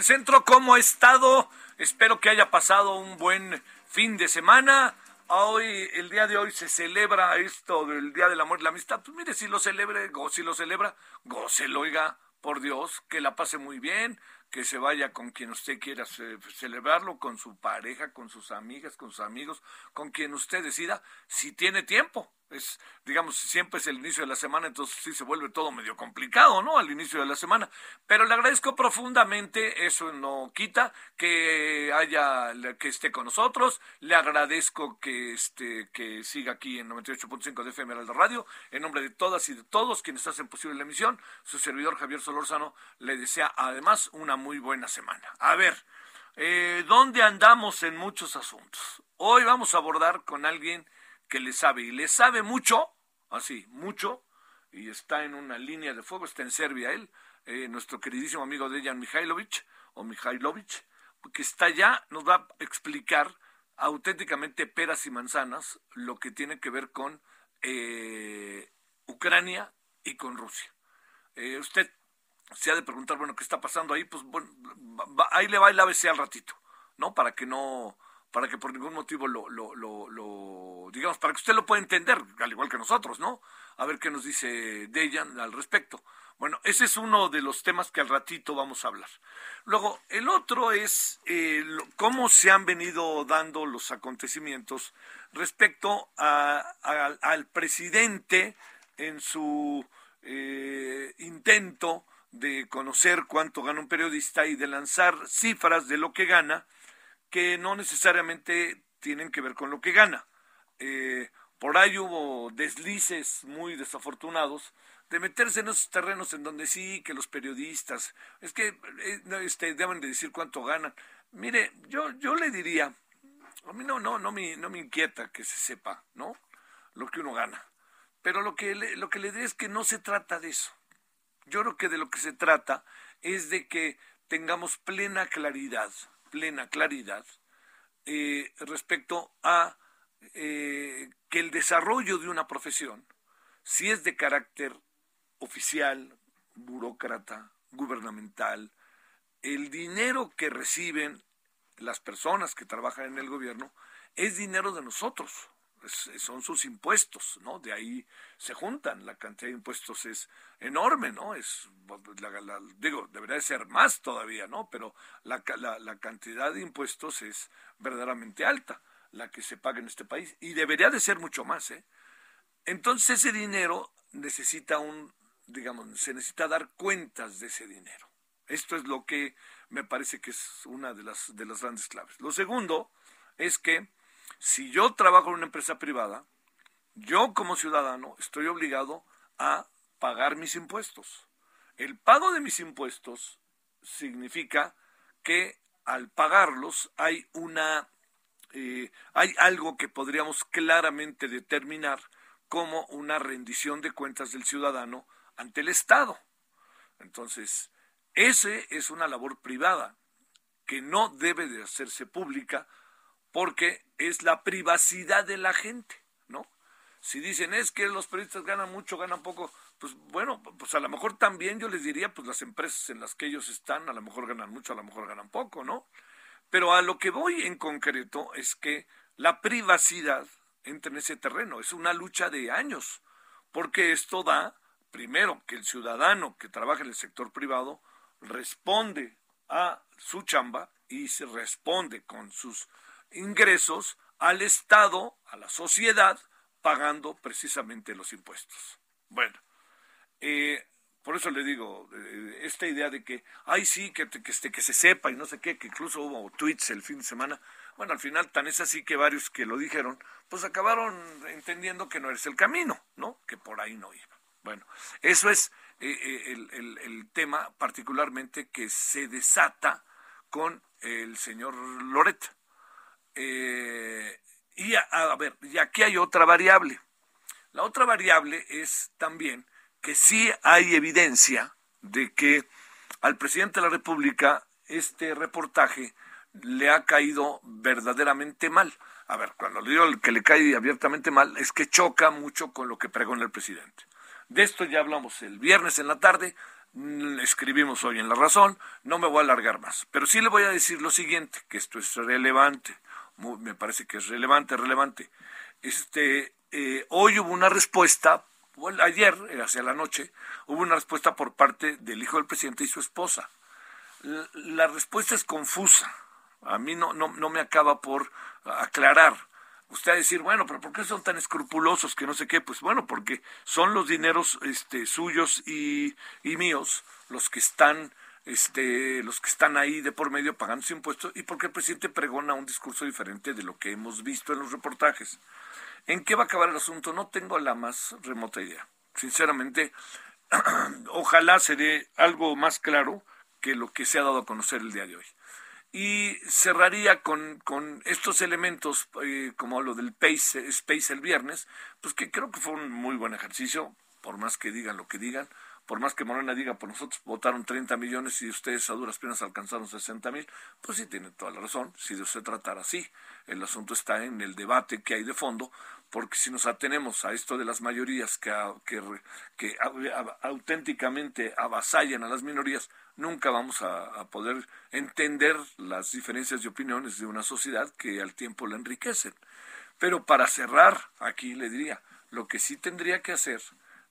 Del centro. ¿Cómo ha estado? Espero que haya pasado un buen fin de semana. Hoy, el día de hoy se celebra esto del Día del Amor y la Amistad. Pues mire, si lo celebre, go, si lo celebra, gócelo, oiga, por Dios, que la pase muy bien, que se vaya con quien usted quiera ce- celebrarlo, con su pareja, con sus amigas, con sus amigos, con quien usted decida, si tiene tiempo. Es, digamos, siempre es el inicio de la semana, entonces sí se vuelve todo medio complicado, ¿no? Al inicio de la semana. Pero le agradezco profundamente, eso no quita que haya, que esté con nosotros. Le agradezco que este, que siga aquí en 98.5 de FM Heraldo Radio. En nombre de todas y de todos quienes hacen posible la emisión, su servidor Javier Solórzano le desea además una muy buena semana. A ver, eh, ¿dónde andamos en muchos asuntos? Hoy vamos a abordar con alguien que le sabe y le sabe mucho, así, mucho, y está en una línea de fuego, está en Serbia él, eh, nuestro queridísimo amigo Dejan Mihailovic, o Mihailovic, que está allá, nos va a explicar auténticamente peras y manzanas lo que tiene que ver con eh, Ucrania y con Rusia. Eh, usted se ha de preguntar, bueno, ¿qué está pasando ahí? Pues bueno, va- ahí le va el ABC al ratito, ¿no? Para que no, para que por ningún motivo lo, lo, lo, digamos, para que usted lo pueda entender, al igual que nosotros, ¿no? A ver qué nos dice Dejan al respecto. Bueno, ese es uno de los temas que al ratito vamos a hablar. Luego, el otro es eh, cómo se han venido dando los acontecimientos respecto a- al presidente en su eh, intento de conocer cuánto gana un periodista y de lanzar cifras de lo que gana que no necesariamente tienen que ver con lo que gana. Eh, por ahí hubo deslices muy desafortunados de meterse en esos terrenos en donde sí, que los periodistas, es que eh, este, deben de decir cuánto ganan. Mire, yo, yo le diría, a mí no, no, no me, no me inquieta que se sepa, ¿no? Lo que uno gana. Pero lo que le, lo que le diré es que no se trata de eso. Yo creo que de lo que se trata es de que tengamos plena claridad, plena claridad eh, respecto a eh, que el desarrollo de una profesión, si es de carácter oficial, burócrata, gubernamental, el dinero que reciben las personas que trabajan en el gobierno es dinero de nosotros, es- son sus impuestos, ¿no? De ahí se juntan, la cantidad de impuestos es enorme, ¿no? Es, la- la- digo, debería de ser más todavía, ¿no? Pero la, la cantidad de impuestos es verdaderamente alta, la que se paga en este país, y debería de ser mucho más, ¿eh? Entonces ese dinero necesita un, digamos, se necesita dar cuentas de ese dinero. Esto es lo que me parece que es una de las, de las grandes claves. Lo segundo es que si yo trabajo en una empresa privada, yo como ciudadano estoy obligado a pagar mis impuestos. El pago de mis impuestos significa que al pagarlos hay una eh, hay algo que podríamos claramente determinar como una rendición de cuentas del ciudadano ante el Estado. Entonces, ese es una labor privada que no debe de hacerse pública porque es la privacidad de la gente, ¿no? Si dicen es que los periodistas ganan mucho, ganan poco, pues bueno, pues a lo mejor también yo les diría, pues las empresas en las que ellos están, a lo mejor ganan mucho, a lo mejor ganan poco, ¿no? Pero a lo que voy en concreto es que la privacidad entra en ese terreno, es una lucha de años, porque esto da, primero, que el ciudadano que trabaja en el sector privado responde a su chamba y se responde con sus ingresos al Estado, a la sociedad, pagando precisamente los impuestos. Bueno, eh, por eso le digo, eh, esta idea de que, ay, sí, que, que, este, que se sepa y no sé qué, que incluso hubo tweets el fin de semana, bueno, al final tan es así que varios que lo dijeron, pues acabaron entendiendo que no es el camino, ¿no? Que por ahí no iba. Bueno, eso es eh, el, el, tema particularmente que se desata con el señor Loret. Eh, y a, ver, y aquí hay otra variable. La otra variable es también que sí hay evidencia de que al presidente de la República este reportaje le ha caído verdaderamente mal. A ver, cuando le digo que le cae abiertamente mal, es que choca mucho con lo que pregona el presidente. De esto ya hablamos el viernes en la tarde, mm, escribimos hoy en La Razón, no me voy a alargar más, pero sí le voy a decir lo siguiente, que esto es relevante me parece que es relevante, relevante. Este, eh, hoy hubo una respuesta, ayer, hacia la noche, hubo una respuesta por parte del hijo del presidente y su esposa. La, respuesta es confusa. A mí no, no, no me acaba por aclarar usted a decir, bueno, pero ¿por qué son tan escrupulosos que no sé qué? Pues bueno, porque son los dineros este, suyos y, y míos los que están este, los que están ahí de por medio pagando su impuesto y porque el presidente pregona un discurso diferente de lo que hemos visto en los reportajes. ¿En qué va a acabar el asunto? No tengo la más remota idea. Sinceramente, ojalá se dé algo más claro que lo que se ha dado a conocer el día de hoy. Y cerraría con, con estos elementos, eh, como lo del Space, Space el viernes, pues que creo que fue un muy buen ejercicio, por más que digan lo que digan por más que Morena diga, por nosotros votaron 30 millones y ustedes a duras penas alcanzaron 60 mil, pues sí tiene toda la razón, si de se tratara así. El asunto está en el debate que hay de fondo, porque si nos atenemos a esto de las mayorías que auténticamente avasallan a las minorías, nunca vamos a, a, poder entender las diferencias de opiniones de una sociedad que al tiempo la enriquecen. Pero para cerrar, aquí le diría, lo que sí tendría que hacer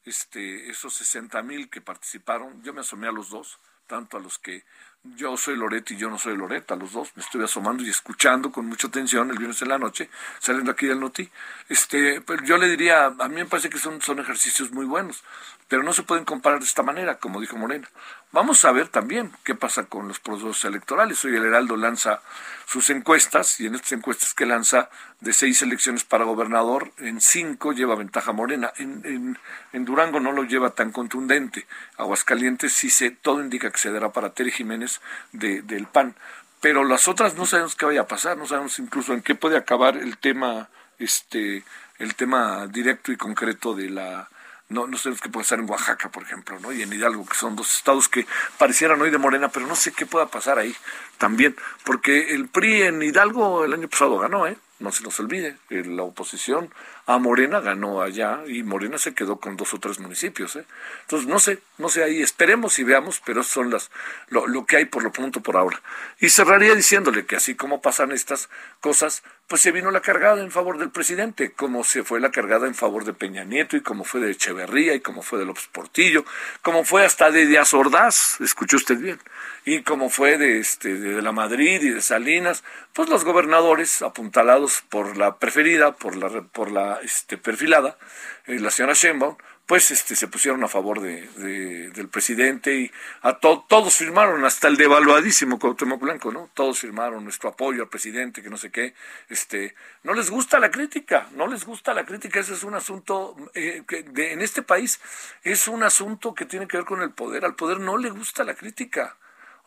este, esos 60 mil que participaron, yo me asomé a los dos, tanto a los que yo soy Loret y yo no soy Loret, a los dos, me estuve asomando y escuchando con mucha atención el viernes en la noche, saliendo aquí del Noti. Este, pero yo le diría, a mí me parece que son, son ejercicios muy buenos, pero no se pueden comparar de esta manera, como dijo Morena. Vamos a ver también qué pasa con los procesos electorales. Hoy el Heraldo lanza sus encuestas y en estas encuestas que lanza de seis elecciones para gobernador, en cinco lleva ventaja Morena. En, en, Durango no lo lleva tan contundente. Aguascalientes sí se, todo indica que se dará para Tere Jiménez de, del PAN. Pero las otras no sabemos qué vaya a pasar, no sabemos incluso en qué puede acabar el tema, este, el tema directo y concreto de la no, no sabemos qué puede pasar en Oaxaca, por ejemplo, ¿no? Y en Hidalgo, que son dos estados que parecieran hoy de Morena, pero no sé qué pueda pasar ahí también, porque el PRI en Hidalgo el año pasado ganó, ¿eh? No se nos olvide, la oposición a Morena ganó allá y Morena se quedó con dos o tres municipios, ¿eh? Entonces, no sé, no sé ahí, esperemos y veamos, pero son las lo, que hay por lo pronto por ahora. Y cerraría diciéndole que así como pasan estas cosas, pues se vino la cargada en favor del presidente, como se fue la cargada en favor de Peña Nieto y como fue de Echeverría y como fue de López Portillo, como fue hasta de Díaz Ordaz, escuchó usted bien, y como fue de este de la Madrid y de Salinas, pues los gobernadores apuntalados por la preferida, por la, por la este, perfilada, eh, la señora Sheinbaum, pues este, se pusieron a favor de, del presidente y a todos firmaron, hasta el devaluadísimo Cuauhtémoc Blanco, ¿no? Todos firmaron nuestro apoyo al presidente, que no sé qué. Este, no les gusta la crítica, no les gusta la crítica, ese es un asunto eh, que en este país es un asunto que tiene que ver con el poder, al poder no le gusta la crítica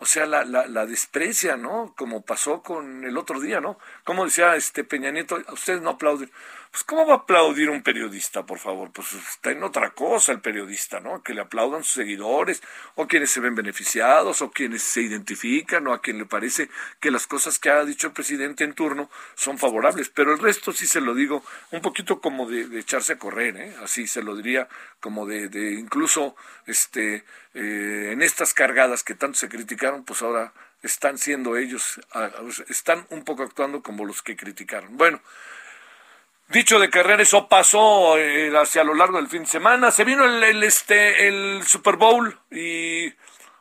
o sea, la, la, la, desprecia, ¿no? Como pasó con el otro día, ¿no? Como decía este Peña Nieto, ustedes no aplauden. Pues, ¿cómo va a aplaudir un periodista, por favor? Pues está en otra cosa el periodista, ¿no? Que le aplaudan sus seguidores, o quienes se ven beneficiados, o quienes se identifican, o a quien le parece que las cosas que ha dicho el presidente en turno son favorables. Pero el resto sí se lo digo un poquito como de, echarse a correr, ¿eh? Así se lo diría, como de, de incluso este, eh, en estas cargadas que tanto se criticaron, pues ahora están siendo ellos, están un poco actuando como los que criticaron. Bueno, Dicho de carrera, eso pasó eh, hacia lo largo del fin de semana. Se vino el, este, el Super Bowl y,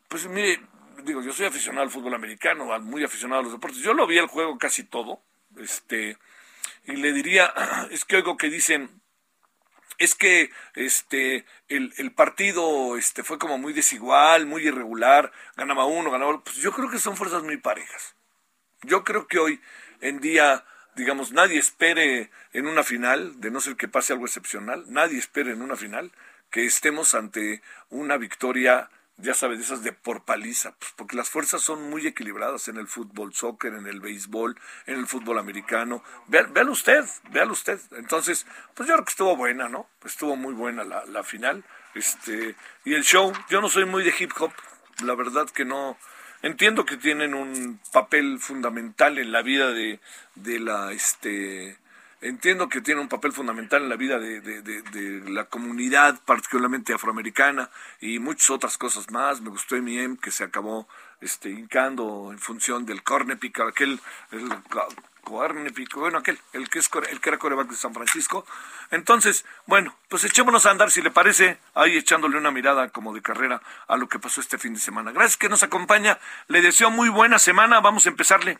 pues mire, digo, yo soy aficionado al fútbol americano, muy aficionado a los deportes. Yo lo vi el juego casi todo, este, y le diría, es que oigo que dicen, es que este el, el, partido este fue como muy desigual, muy irregular, ganaba uno, ganaba otro. Pues yo creo que son fuerzas muy parejas. Yo creo que hoy en día digamos, nadie espere en una final, de no ser que pase algo excepcional, nadie espere en una final que estemos ante una victoria, ya sabes, esas de por paliza, pues porque las fuerzas son muy equilibradas en el fútbol, soccer, en el béisbol, en el fútbol americano. Véalo usted, véalo usted. Entonces, pues yo creo que estuvo buena, ¿no? Estuvo muy buena la, la final. Este, y el show, yo no soy muy de hip hop, la verdad que no, entiendo que tienen un papel fundamental en la vida de, de la este entiendo que tienen un papel fundamental en la vida de, de, de, la comunidad particularmente afroamericana y muchas otras cosas más me gustó M&M que se acabó este hincando en función del cornepic aquel el, bueno, aquel, el que, es, el que era coreback de San Francisco. Entonces, bueno, pues echémonos a andar, si le parece, ahí echándole una mirada como de carrera a lo que pasó este fin de semana. Gracias que nos acompaña, le deseo muy buena semana, vamos a empezarle.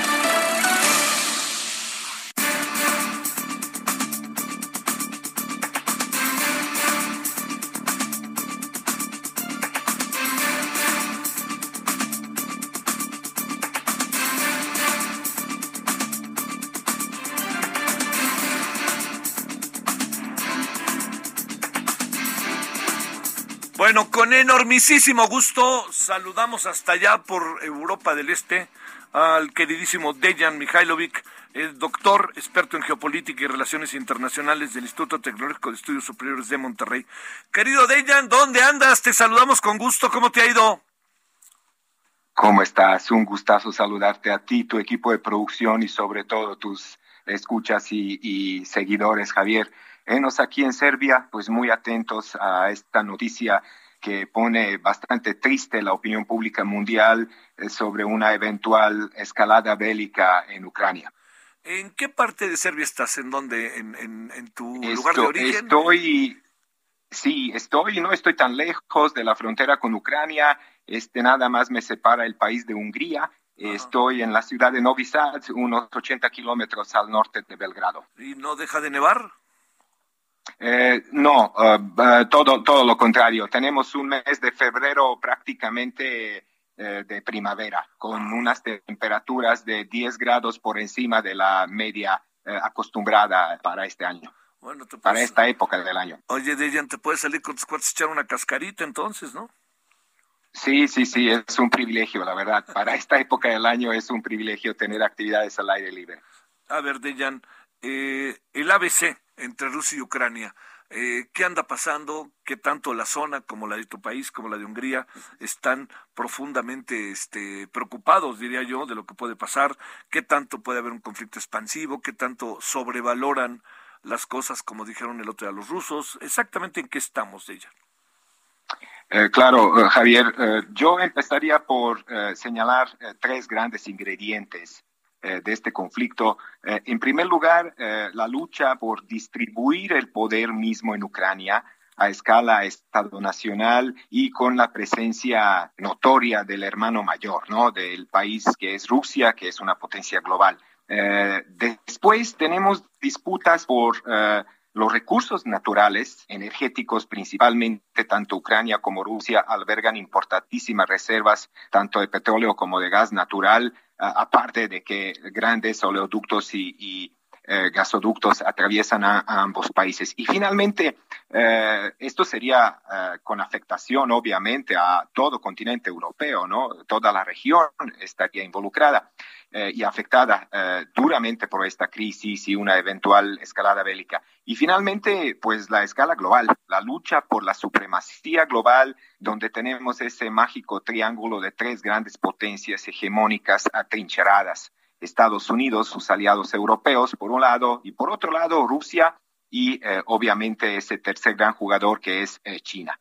Enormísimo gusto saludamos hasta allá por Europa del Este al queridísimo Dejan Mihailovic, doctor experto en geopolítica y relaciones internacionales del Instituto Tecnológico de Estudios Superiores de Monterrey. Querido Dejan, ¿dónde andas? Te saludamos con gusto. ¿Cómo te ha ido? ¿Cómo estás? Un gustazo saludarte a ti, tu equipo de producción y sobre todo tus escuchas y, y seguidores, Javier. Enos aquí en Serbia, pues muy atentos a esta noticia que pone bastante triste la opinión pública mundial eh, sobre una eventual escalada bélica en Ucrania. ¿En qué parte de Serbia estás? ¿En dónde? ¿En, tu lugar de origen? Estoy, sí, estoy, no estoy tan lejos de la frontera con Ucrania. Este nada más me separa el país de Hungría. Estoy en la ciudad de Novi Sad, unos 80 kilómetros al norte de Belgrado. ¿Y no deja de nevar? Eh, no, eh, eh, todo, todo lo contrario. Tenemos un mes de febrero prácticamente de primavera, con unas temperaturas de 10 grados por encima de la media acostumbrada para este año. Bueno, para esta época del año. Oye, Dejan, te puedes salir con tus cuates echar una cascarita entonces, ¿no? Sí, sí, sí, es un privilegio, la verdad. Para esta época del año es un privilegio tener actividades al aire libre. A ver, Dejan, el ABC, entre Rusia y Ucrania. Eh, ¿Qué anda pasando? ¿Qué tanto la zona como la de tu país, como la de Hungría, están profundamente este, preocupados, diría yo, de lo que puede pasar? ¿Qué tanto puede haber un conflicto expansivo? ¿Qué tanto sobrevaloran las cosas, como dijeron el otro día los rusos? ¿Exactamente en qué estamos ella? Eh, claro, eh, Javier, yo empezaría por señalar tres grandes ingredientes eh, de este conflicto. Eh, en primer lugar, eh, la lucha por distribuir el poder mismo en Ucrania a escala Estado Nacional y con la presencia notoria del hermano mayor, ¿no? Del país que es Rusia, que es una potencia global. Después tenemos disputas por los recursos naturales, energéticos principalmente, tanto Ucrania como Rusia albergan importantísimas reservas, tanto de petróleo como de gas natural, aparte de que grandes oleoductos y, eh, gasoductos atraviesan a, ambos países. Y finalmente, esto sería con afectación, obviamente, a todo continente europeo, ¿no? Toda la región estaría involucrada. Eh, y afectada eh, duramente por esta crisis y una eventual escalada bélica. Y finalmente, pues la escala global, la lucha por la supremacía global, donde tenemos ese mágico triángulo de tres grandes potencias hegemónicas atrincheradas. Estados Unidos, sus aliados europeos, por un lado, y por otro lado, Rusia y eh, obviamente ese tercer gran jugador que es China.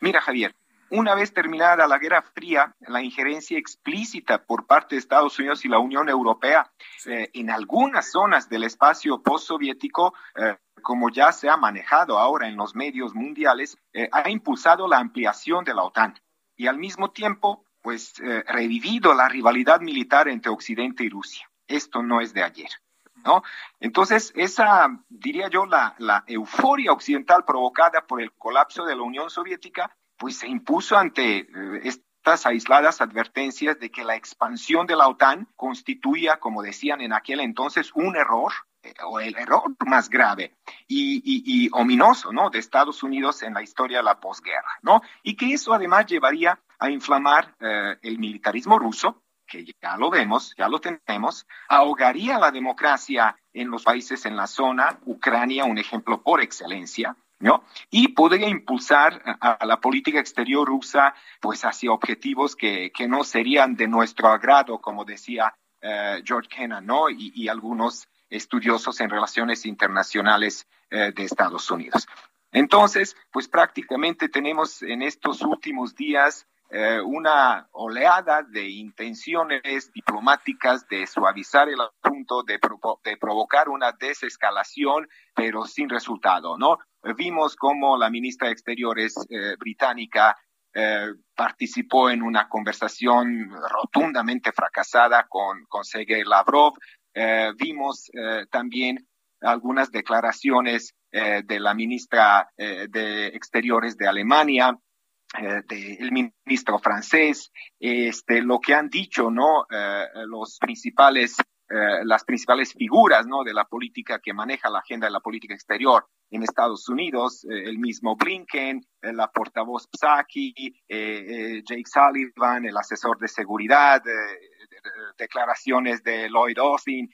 Mira, Javier, una vez terminada la Guerra Fría, la injerencia explícita por parte de Estados Unidos y la Unión Europea eh, en algunas zonas del espacio postsoviético, eh, como ya se ha manejado ahora en los medios mundiales, eh, ha impulsado la ampliación de la OTAN y al mismo tiempo, pues, revivido la rivalidad militar entre Occidente y Rusia. Esto no es de ayer. ¿No? Entonces, esa, diría yo, la, la euforia occidental provocada por el colapso de la Unión Soviética pues se impuso ante eh, estas aisladas advertencias de que la expansión de la OTAN constituía, como decían en aquel entonces, un error eh, o el error más grave y, ominoso, ¿no? De Estados Unidos en la historia de la posguerra, ¿no? Y que eso además llevaría a inflamar eh, el militarismo ruso, que ya lo vemos, ya lo tenemos, ahogaría la democracia en los países en la zona, Ucrania, un ejemplo por excelencia, ¿no? Y podría impulsar a, la política exterior rusa, pues, hacia objetivos que, que no serían de nuestro agrado, como decía eh, George Kennan, ¿no? Y, algunos estudiosos en relaciones internacionales eh, de Estados Unidos. Entonces, pues prácticamente tenemos en estos últimos días eh, una oleada de intenciones diplomáticas de suavizar el asunto, de, de provocar una desescalación, pero sin resultado, ¿no? Vimos cómo la ministra de Exteriores eh, británica eh, participó en una conversación rotundamente fracasada con, con Sergei Lavrov. vimos también algunas declaraciones de la ministra de Exteriores de Alemania, eh, del ministro francés, este, lo que han dicho, ¿no? Eh, los principales, eh, las principales figuras, ¿no? De la política que maneja la agenda de la política exterior en Estados Unidos, el mismo Blinken, la portavoz Psaki, Jake Sullivan, el asesor de seguridad, declaraciones de Lloyd Austin,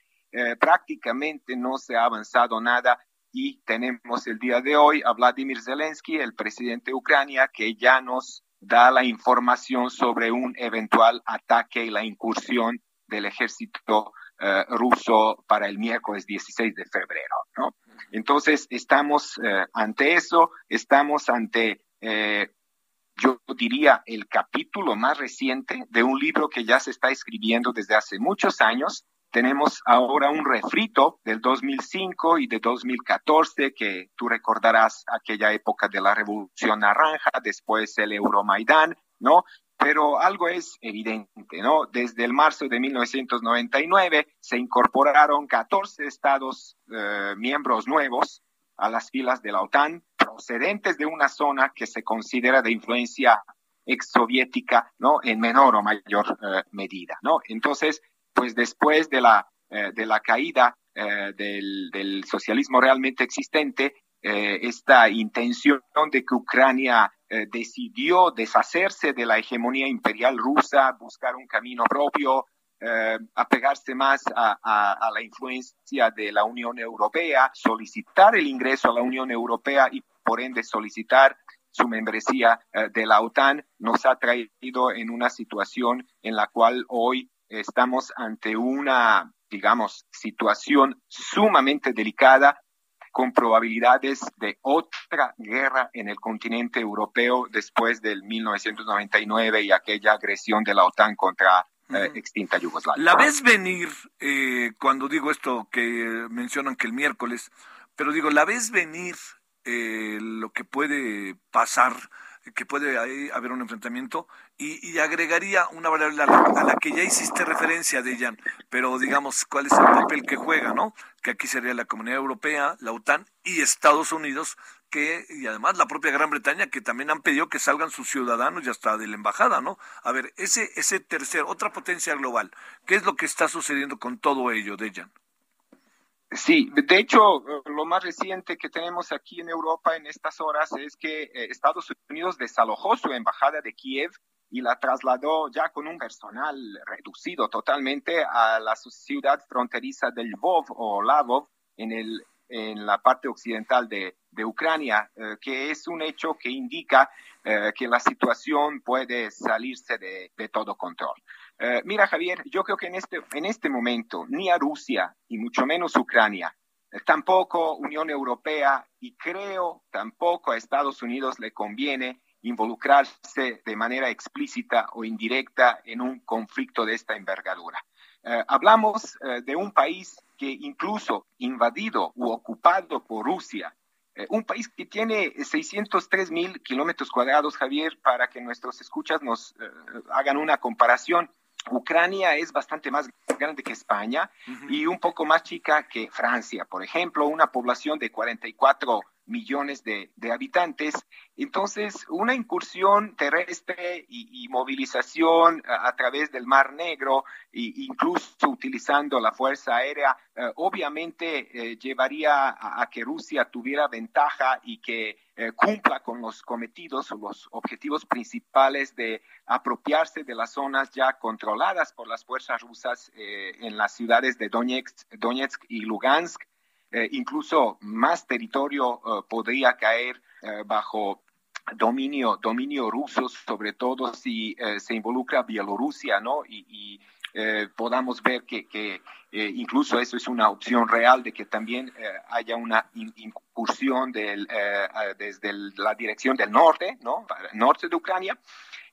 prácticamente no se ha avanzado nada y tenemos el día de hoy a Vladimir Zelensky, el presidente de Ucrania, que ya nos da la información sobre un eventual ataque y la incursión del ejército eh, ruso para el miércoles 16 de febrero. ¿no? Entonces, estamos eh, ante eso, estamos ante, eh, yo diría, el capítulo más reciente de un libro que ya se está escribiendo desde hace muchos años tenemos ahora un refrito del 2005 y de 2014, que tú recordarás aquella época de la Revolución Naranja, después el Euromaidán, ¿no? Pero algo es evidente, ¿no? Desde el marzo de 1999 se incorporaron 14 estados eh, miembros nuevos a las filas de la OTAN, procedentes de una zona que se considera de influencia exsoviética, ¿no? En menor o mayor eh, medida, ¿no? Entonces, pues después de la, eh, de la caída eh, del, socialismo realmente existente, eh, esta intención de que Ucrania decidió deshacerse de la hegemonía imperial rusa, buscar un camino propio, apegarse más a, a, la influencia de la Unión Europea, solicitar el ingreso a la Unión Europea y por ende solicitar su membresía de la OTAN, nos ha traído en una situación en la cual hoy estamos ante una, digamos, situación sumamente delicada con probabilidades de otra guerra en el continente europeo después del 1999 y aquella agresión de la OTAN contra eh, extinta Yugoslavia. ¿La ves venir eh, cuando digo esto que mencionan que el miércoles, pero digo, ¿la ves venir lo que puede pasar que puede haber un enfrentamiento y, agregaría una variable a la, que ya hiciste referencia, Dejan, pero digamos, ¿cuál es el papel que juega, no? Que aquí sería la Comunidad Europea, la OTAN y Estados Unidos, que, y además la propia Gran Bretaña, que también han pedido que salgan sus ciudadanos y hasta de la embajada, ¿no? A ver, ese, ese tercer, otra potencia global, ¿qué es lo que está sucediendo con todo ello, Dejan? Sí, de hecho, lo más reciente que tenemos aquí en Europa en estas horas es que eh, Estados Unidos desalojó su embajada de Kiev y la trasladó ya con un personal reducido totalmente a la ciudad fronteriza de Lvov o Lavov en, el, en la parte occidental de, de Ucrania, eh, que es un hecho que indica eh, que la situación puede salirse de, de todo control. Eh, mira, Javier, yo creo que en este, en este momento ni a Rusia y mucho menos Ucrania, eh, tampoco Unión Europea y creo tampoco a Estados Unidos le conviene involucrarse de manera explícita o indirecta en un conflicto de esta envergadura. Eh, hablamos de un país que incluso invadido u ocupado por Rusia, un país que tiene 603 mil kilómetros cuadrados, Javier, para que nuestros escuchas nos hagan una comparación. Ucrania es bastante más grande que España y un poco más chica que Francia, por ejemplo, una población de 44 millones de, habitantes. Entonces, una incursión terrestre y, movilización a, través del Mar Negro, incluso utilizando la Fuerza Aérea, eh, obviamente eh, llevaría a, que Rusia tuviera ventaja y que eh, cumpla con los cometidos o los objetivos principales de apropiarse de las zonas ya controladas por las fuerzas rusas en las ciudades de Donetsk y Lugansk eh, incluso más territorio eh, podría caer eh, bajo dominio, dominio ruso, sobre todo si se involucra Bielorrusia, ¿no? Y, podamos ver que, que incluso eso es una opción real de que también haya una incursión del, desde la dirección del norte, ¿no? Norte de Ucrania.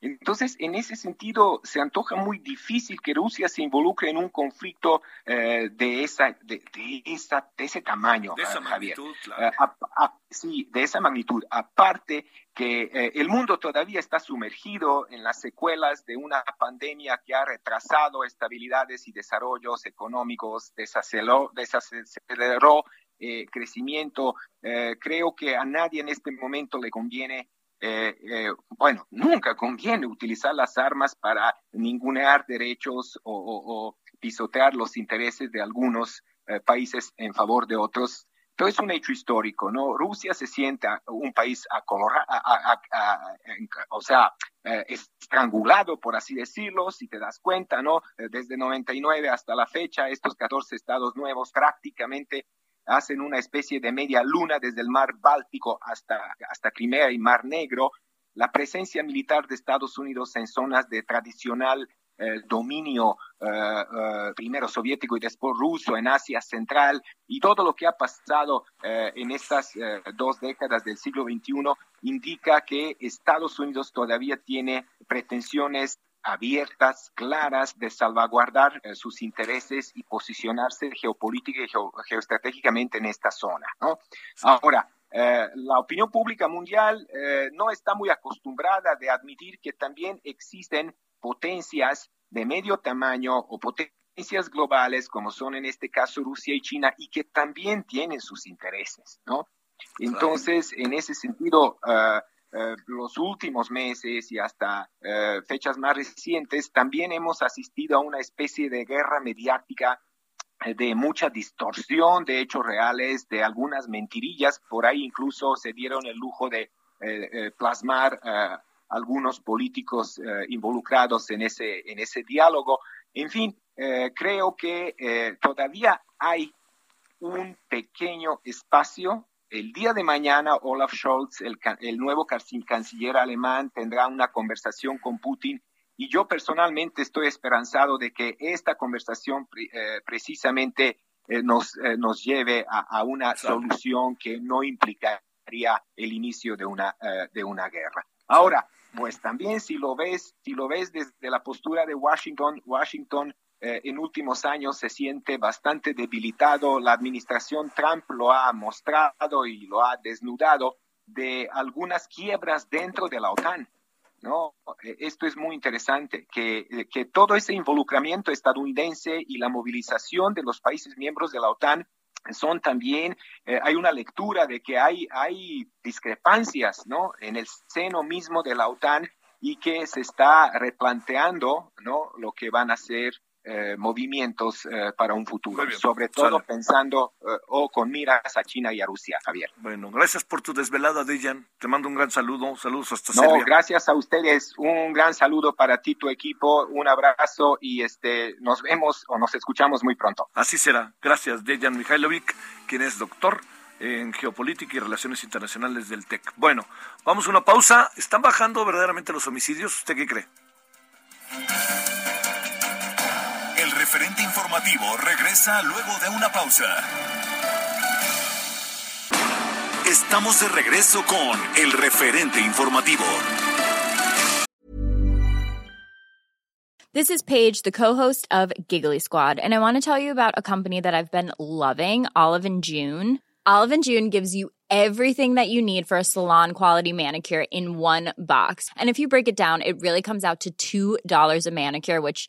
Entonces, en ese sentido, se antoja muy difícil que Rusia se involucre en un conflicto eh, de, esa, de, esa, de ese tamaño, de esa eh, magnitud, eh, sí, de esa magnitud. Aparte que el mundo todavía está sumergido en las secuelas de una pandemia que ha retrasado estabilidades y desarrollos económicos, desaceleró, desaceleró crecimiento. creo que a nadie en este momento le conviene eh, eh, bueno, nunca conviene utilizar las armas para ningunear derechos o, pisotear los intereses de algunos eh, países en favor de otros. Entonces es un hecho histórico, ¿no? Rusia se siente un país acolorado, o sea, estrangulado, por así decirlo, si te das cuenta, ¿no? Desde 99 hasta la fecha, estos 14 estados nuevos prácticamente hacen una especie de media luna desde el mar Báltico hasta, hasta Crimea y Mar Negro, la presencia militar de Estados Unidos en zonas de tradicional eh, dominio eh, eh, primero soviético y después ruso en Asia Central y todo lo que ha pasado en estas dos décadas del siglo XXI indica que Estados Unidos todavía tiene pretensiones abiertas, claras, de salvaguardar eh, sus intereses y posicionarse geopolítica y geoestratégicamente en esta zona. ¿no? Ahora, eh, la opinión pública mundial eh, no está muy acostumbrada de admitir que también existen potencias de medio tamaño o potencias globales, como son en este caso Rusia y China, y que también tienen sus intereses, ¿no? Entonces, en ese sentido, eh, los últimos meses y hasta eh, fechas más recientes, también hemos asistido a una especie de guerra mediática eh, de mucha distorsión de hechos reales, de algunas mentirillas. Por ahí incluso se dieron el lujo de plasmar algunos políticos involucrados en ese, en ese diálogo. En fin, creo que todavía hay un pequeño espacio el día de mañana Olaf Scholz, el, nuevo canciller alemán, tendrá una conversación con Putin y yo personalmente estoy esperanzado de que esta conversación eh, precisamente eh, nos, eh, nos lleve a, una solución que no implicaría el inicio de una, de una guerra. Ahora, Pues también si lo ves, si lo ves desde la postura de Washington, Washington eh, en últimos años se siente bastante debilitado. La administración Trump lo ha mostrado y lo ha desnudado de algunas quiebras dentro de la OTAN. ¿no? Eh, esto es muy interesante, que, eh, que todo ese involucramiento estadounidense y la movilización de los países miembros de la OTAN son también, eh, hay una lectura de que hay, hay discrepancias ¿no? en el seno mismo de la OTAN y que se está replanteando ¿no? lo que van a ser eh, movimientos eh, para un futuro, sobre todo pensando eh, o con miras a China y a Rusia, Javier. Bueno, gracias por tu desvelada, Dejan. Te mando un gran saludo, saludos hasta no, gracias a ustedes, un gran saludo para ti, tu equipo, un abrazo y este nos vemos o nos escuchamos muy pronto. Así será. Gracias, Dejan Mihailovic, quien es doctor en geopolítica y relaciones internacionales del TEC. Bueno, vamos a una pausa. ¿Están bajando verdaderamente los homicidios? ¿Usted qué cree? Referente informativo regresa luego de una pausa. Estamos de regreso con el referente informativo. This is Paige, the co-host of Giggly Squad, and I want to tell you about a company that I've been loving, Olive and June. Olive and June gives you everything that you need for a salon quality manicure in one box. And if you break it down, it really comes out to $2 a manicure, which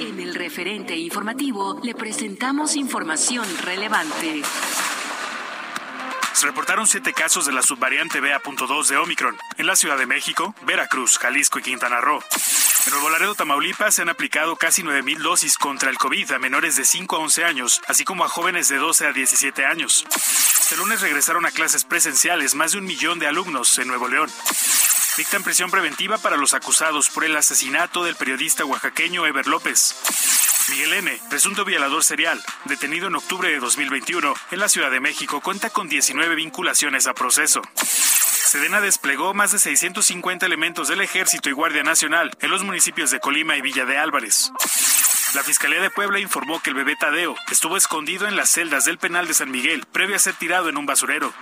En el referente informativo le presentamos información relevante. Se reportaron siete casos de la subvariante BA.2 de Omicron en la Ciudad de México, Veracruz, Jalisco y Quintana Roo. En Nuevo Laredo, Tamaulipas, se han aplicado casi 9.000 dosis contra el COVID a menores de 5 a 11 años, así como a jóvenes de 12 a 17 años. Este lunes regresaron a clases presenciales más de un millón de alumnos en Nuevo León. Dictan prisión preventiva para los acusados por el asesinato del periodista oaxaqueño Ever López. Miguel N., presunto violador serial, detenido en octubre de 2021 en la Ciudad de México, cuenta con 19 vinculaciones a proceso. Sedena desplegó más de 650 elementos del Ejército y Guardia Nacional en los municipios de Colima y Villa de Álvarez. La Fiscalía de Puebla informó que el bebé Tadeo estuvo escondido en las celdas del penal de San Miguel, previo a ser tirado en un basurero.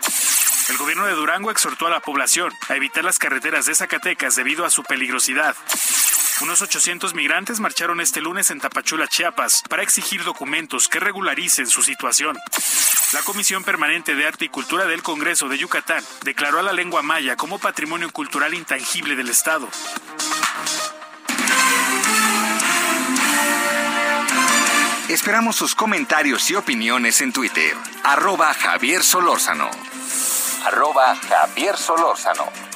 El gobierno de Durango exhortó a la población a evitar las carreteras de Zacatecas debido a su peligrosidad. Unos 800 migrantes marcharon este lunes en Tapachula, Chiapas, para exigir documentos que regularicen su situación. La Comisión Permanente de Arte y Cultura del Congreso de Yucatán declaró a la lengua maya como patrimonio cultural intangible del Estado. Esperamos sus comentarios y opiniones en Twitter. Javier Solórzano.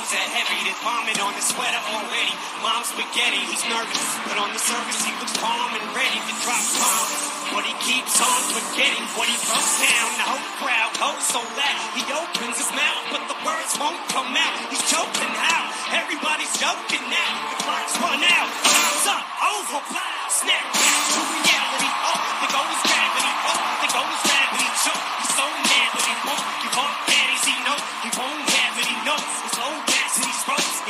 Are heavy, there's vomit on his sweater already. Mom's spaghetti, he's nervous, but on the surface he looks calm and ready to drop bombs. But he keeps on forgetting what he wrote down. The whole crowd goes so loud. He opens his mouth, but the words won't come out. He's choking out. Everybody's joking now. The clock's run out. Time's up. Over. Snap back to reality. Oh, there goes gravity. Oh, there goes gravity. Choke. He's so mad, but he won't. You can't he knows. He won't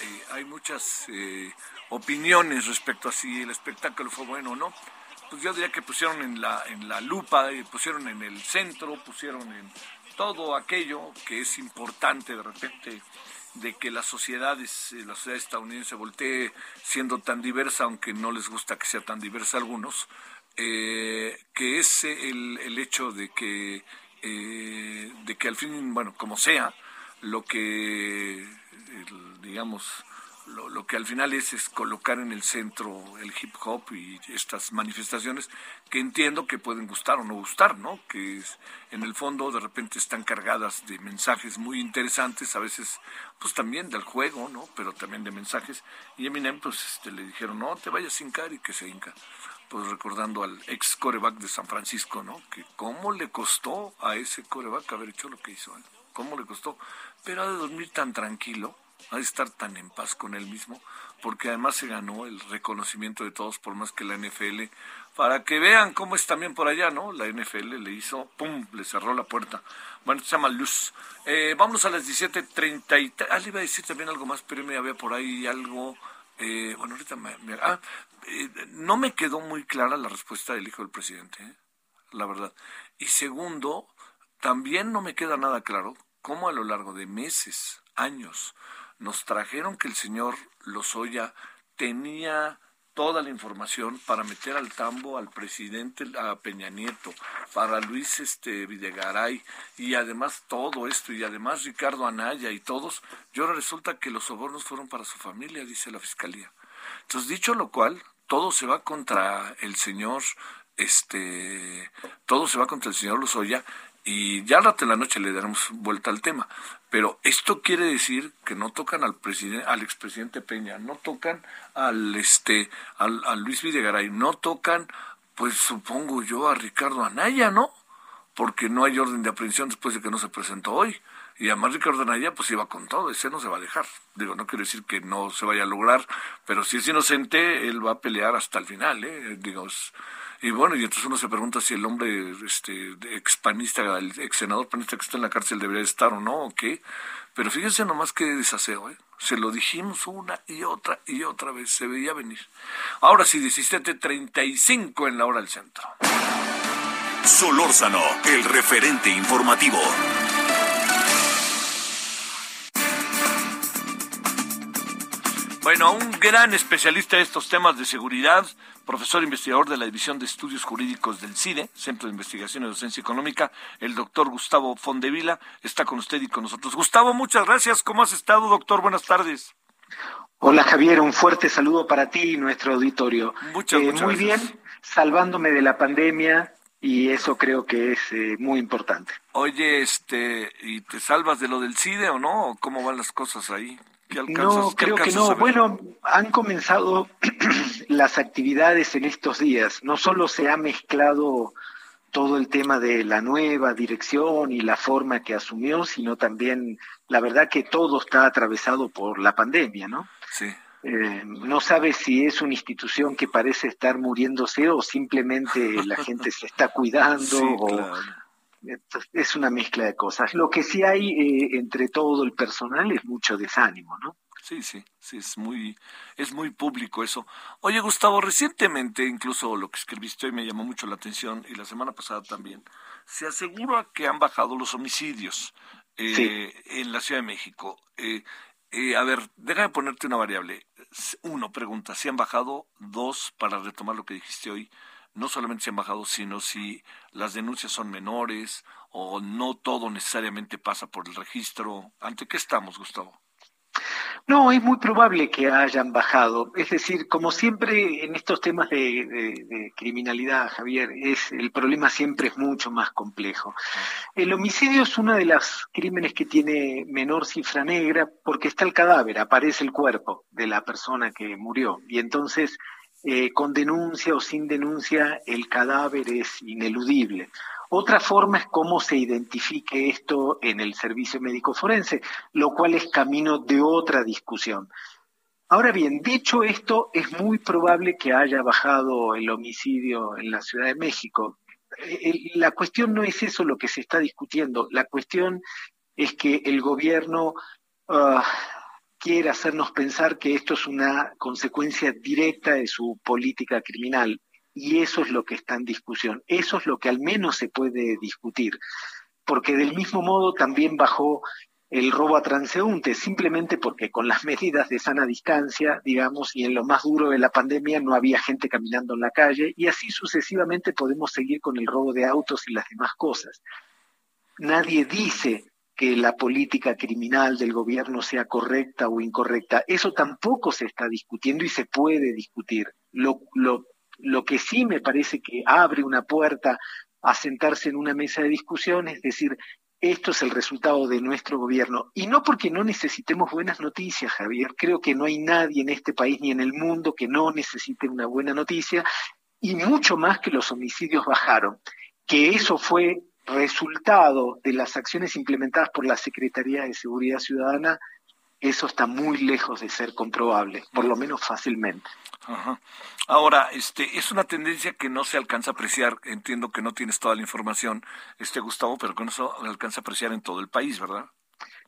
eh, hay muchas eh, opiniones respecto a si el espectáculo fue bueno o no. Pues yo diría que pusieron en la, en la lupa, pusieron en el centro, pusieron en todo aquello que es importante de repente de que la sociedad, la sociedad estadounidense voltee siendo tan diversa, aunque no les gusta que sea tan diversa a algunos, eh, que es el, el, hecho de que, eh, de que al fin, bueno, como sea, lo que, digamos, lo, lo, que al final es es colocar en el centro el hip hop y estas manifestaciones que entiendo que pueden gustar o no gustar, ¿no? Que es, en el fondo de repente están cargadas de mensajes muy interesantes, a veces pues también del juego, ¿no? Pero también de mensajes. Y Eminem pues este, le dijeron, no, te vayas a hincar y que se hinca. Pues recordando al ex coreback de San Francisco, ¿no? Que cómo le costó a ese coreback haber hecho lo que hizo, ¿eh? ¿Cómo le costó? Pero ha de dormir tan tranquilo ha de estar tan en paz con él mismo, porque además se ganó el reconocimiento de todos, por más que la NFL, para que vean cómo es también por allá, ¿no? La NFL le hizo, ¡pum!, le cerró la puerta. Bueno, se llama Luz. Eh, vamos a las 17.30. Ah, le iba a decir también algo más, pero me había por ahí algo. Eh, bueno, ahorita me. ah, eh, no me quedó muy clara la respuesta del hijo del presidente, ¿eh? la verdad. Y segundo, también no me queda nada claro cómo a lo largo de meses, años, nos trajeron que el señor Lozoya tenía toda la información para meter al tambo al presidente a Peña Nieto, para Luis este Videgaray y además todo esto y además Ricardo Anaya y todos, y ahora resulta que los sobornos fueron para su familia, dice la fiscalía. Entonces, dicho lo cual, todo se va contra el señor este todo se va contra el señor Lozoya y ya al rato en la noche le daremos vuelta al tema. Pero esto quiere decir que no tocan al presidente, al expresidente Peña, no tocan al este, al, Luis Videgaray, no tocan, pues supongo yo, a Ricardo Anaya, ¿no? Porque no hay orden de aprehensión después de que no se presentó hoy. Y además Ricardo Anaya pues iba con todo, ese no se va a dejar. Digo, no quiero decir que no se vaya a lograr, pero si es inocente, él va a pelear hasta el final, ¿eh? Digo, y bueno, y entonces uno se pregunta si el hombre este, ex panista, el ex senador panista que está en la cárcel debería estar o no, o qué. Pero fíjense nomás qué desaseo, ¿eh? Se lo dijimos una y otra y otra vez, se veía venir. Ahora sí, 17.35 en la hora del centro. Solórzano, el referente informativo. Bueno, un gran especialista de estos temas de seguridad, profesor investigador de la División de Estudios Jurídicos del CIDE, Centro de Investigación y Docencia Económica, el doctor Gustavo Fondevila, está con usted y con nosotros. Gustavo, muchas gracias. ¿Cómo has estado, doctor? Buenas tardes. Hola, Javier. Un fuerte saludo para ti y nuestro auditorio. Muchas, eh, muchas Muy gracias. bien, salvándome de la pandemia y eso creo que es eh, muy importante. Oye, este, ¿y te salvas de lo del CIDE o no? ¿O ¿Cómo van las cosas ahí? ¿Qué alcanzas, No, qué creo que no. Bueno, han comenzado las actividades en estos días. No solo se ha mezclado todo el tema de la nueva dirección y la forma que asumió, sino también la verdad que todo está atravesado por la pandemia, ¿no? Sí. Eh, no sabe si es una institución que parece estar muriéndose o simplemente la gente se está cuidando Sí, o claro. Es una mezcla de cosas. Lo que sí hay eh, entre todo el personal es mucho desánimo, ¿no? Sí, sí, sí, es muy, es muy público eso. Oye, Gustavo, recientemente, incluso lo que escribiste hoy me llamó mucho la atención y la semana pasada también, se asegura que han bajado los homicidios eh, Sí. en la Ciudad de México. Eh, eh, a ver, déjame ponerte una variable. Uno, pregunta, si han bajado. Dos, para retomar lo que dijiste hoy, no solamente si han bajado, sino si las denuncias son menores o no todo necesariamente pasa por el registro. ¿Ante qué estamos, Gustavo? No, es muy probable que hayan bajado. Es decir, como siempre en estos temas de, de- de criminalidad, Javier, es el problema siempre es mucho más complejo. El homicidio es uno de los crímenes que tiene menor cifra negra porque está el cadáver, aparece el cuerpo de la persona que murió y entonces eh, con denuncia o sin denuncia el cadáver es ineludible. Otra forma es cómo se identifique esto en el servicio médico forense, lo cual es camino de otra discusión. Ahora bien, dicho esto, es muy probable que haya bajado el homicidio en la Ciudad de México. Eh, el- La cuestión no es eso lo que se está discutiendo, la cuestión es que el gobierno ah, quiere hacernos pensar que esto es una consecuencia directa de su política criminal. Y eso es lo que está en discusión. Eso es lo que al menos se puede discutir. Porque del mismo modo también bajó el robo a transeúntes, simplemente porque con las medidas de sana distancia, digamos, y en lo más duro de la pandemia no había gente caminando en la calle, y así sucesivamente podemos seguir con el robo de autos y las demás cosas. Nadie dice que la política criminal del gobierno sea correcta o incorrecta. Eso tampoco se está discutiendo y se puede discutir. Lo, lo, lo que sí me parece que abre una puerta a sentarse en una mesa de discusión, es decir, esto es el resultado de nuestro gobierno. Y no porque no necesitemos buenas noticias, Javier. Creo que no hay nadie en este país ni en el mundo que no necesite una buena noticia, y mucho más que los homicidios bajaron. Que eso fue resultado de las acciones implementadas por la Secretaría de Seguridad Ciudadana, eso está muy lejos de ser comprobable, por lo menos fácilmente. Ahora, este, es una tendencia que no se alcanza a apreciar. Entiendo que no tienes toda la información, este Gustavo, pero que no se alcanza a apreciar en todo el país, ¿verdad?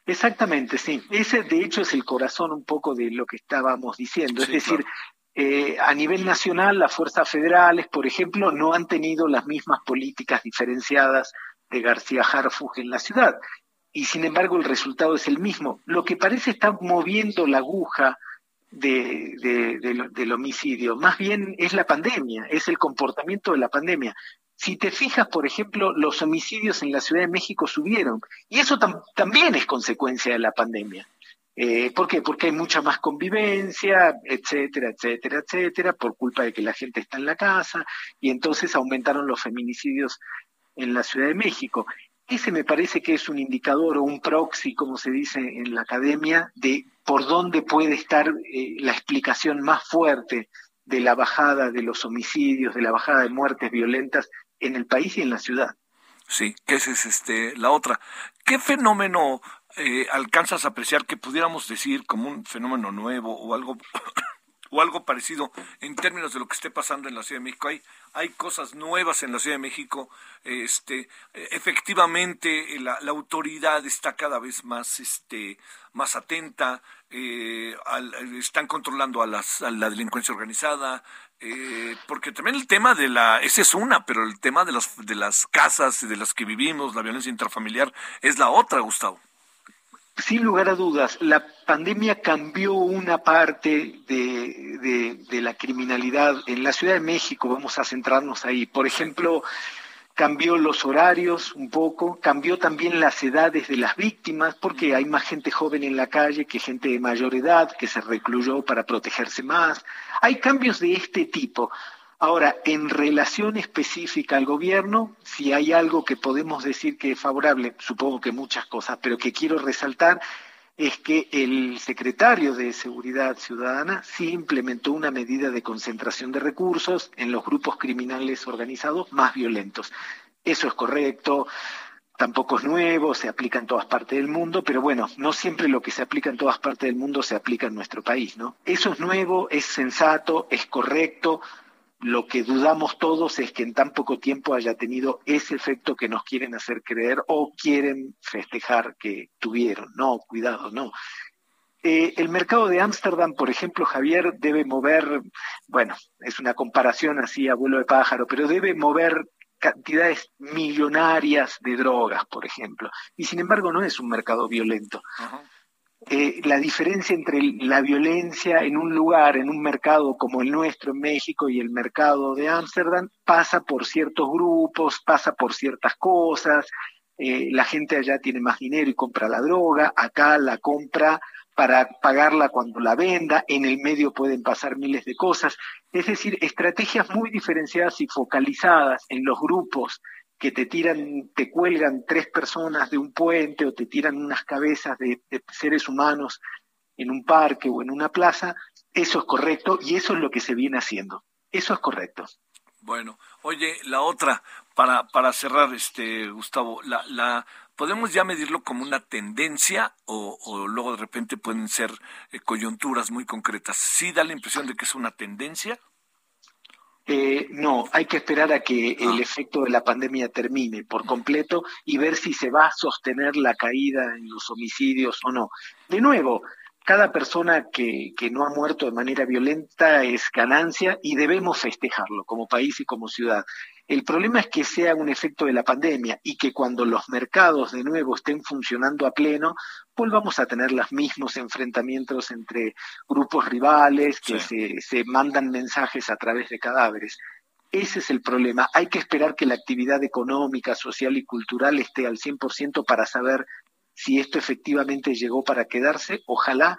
Exactamente, sí. Ese, de hecho, es el corazón un poco de lo que estábamos diciendo. es decir, eh, a nivel nacional, las fuerzas federales, por ejemplo, no han tenido las mismas políticas diferenciadas de García Harfuch en la ciudad. Y sin embargo, el resultado es el mismo. Lo que parece estar moviendo la aguja de, del homicidio, más bien es la pandemia, es el comportamiento de la pandemia. Si te fijas, por ejemplo, los homicidios en la Ciudad de México subieron, y eso también es consecuencia de la pandemia. Eh, ¿Por qué? Porque hay mucha más convivencia, etcétera, etcétera, etcétera, por culpa de que la gente está en la casa, y entonces aumentaron los feminicidios en la Ciudad de México. Ese me parece que es un indicador o un proxy, como se dice en la academia, de por dónde puede estar eh, la explicación más fuerte de la bajada de los homicidios, de la bajada de muertes violentas en el país y en la ciudad. Sí, esa es este, la otra. ¿Qué fenómeno eh, alcanzas a apreciar que pudiéramos decir como un fenómeno nuevo o algo o algo parecido en términos de lo que esté pasando en la Ciudad de México. Hay, hay cosas nuevas en la Ciudad de México. Este, efectivamente, la, autoridad está cada vez más, este, más atenta. Eh, están controlando a, las, a la delincuencia organizada. Eh, porque también el tema de la, ese es una, pero el tema de, los, de las casas de las que vivimos, la violencia intrafamiliar, es la otra, Gustavo. Sin lugar a dudas, la pandemia cambió una parte de, de, la criminalidad. En la Ciudad de México vamos a centrarnos ahí. Por ejemplo, cambió los horarios un poco, cambió también las edades de las víctimas, porque hay más gente joven en la calle que gente de mayor edad que se recluyó para protegerse más. Hay cambios de este tipo. Ahora, en relación específica al gobierno, si hay algo que podemos decir que es favorable, supongo que muchas cosas, pero que quiero resaltar, es que el secretario de Seguridad Ciudadana sí implementó una medida de concentración de recursos en los grupos criminales organizados más violentos. Eso es correcto, tampoco es nuevo, se aplica en todas partes del mundo, pero bueno, no siempre lo que se aplica en todas partes del mundo se aplica en nuestro país, ¿no? Eso es nuevo, es sensato, es correcto, lo que dudamos todos es que en tan poco tiempo haya tenido ese efecto que nos quieren hacer creer o quieren festejar que tuvieron. No, cuidado, no. Eh, el mercado de Ámsterdam, por ejemplo, Javier, debe mover, bueno, es una comparación así a vuelo de pájaro, pero debe mover cantidades millonarias de drogas, por ejemplo. Y sin embargo no es un mercado violento. Eh, la diferencia entre la violencia en un lugar, en un mercado como el nuestro en México y el mercado de Ámsterdam, pasa por ciertos grupos, pasa por ciertas cosas. Eh, la gente allá tiene más dinero y compra la droga, acá la compra para pagarla cuando la venda, en el medio pueden pasar miles de cosas. Es decir, estrategias muy diferenciadas y focalizadas en los grupos que te tiran, te cuelgan tres personas de un puente o te tiran unas cabezas de, seres humanos en un parque o en una plaza, eso es correcto y eso es lo que se viene haciendo. Eso es correcto. Bueno, oye, la otra, para, para cerrar, este, Gustavo, la, la, ¿podemos ya medirlo como una tendencia o, luego de repente pueden ser eh, coyunturas muy concretas? ¿Sí da la impresión de que es una tendencia? Eh, no, hay que esperar a que el ah. efecto de la pandemia termine por mm. completo y ver si se va a sostener la caída en los homicidios o no. De nuevo, cada persona que, que no ha muerto de manera violenta es ganancia y debemos festejarlo como país y como ciudad. El problema es que sea un efecto de la pandemia y que cuando los mercados de nuevo estén funcionando a pleno, volvamos a tener los mismos enfrentamientos entre grupos rivales que se, se mandan mensajes a través de cadáveres. Ese es el problema. Hay que esperar que la actividad económica, social y cultural esté al 100% para saber si esto efectivamente llegó para quedarse. Ojalá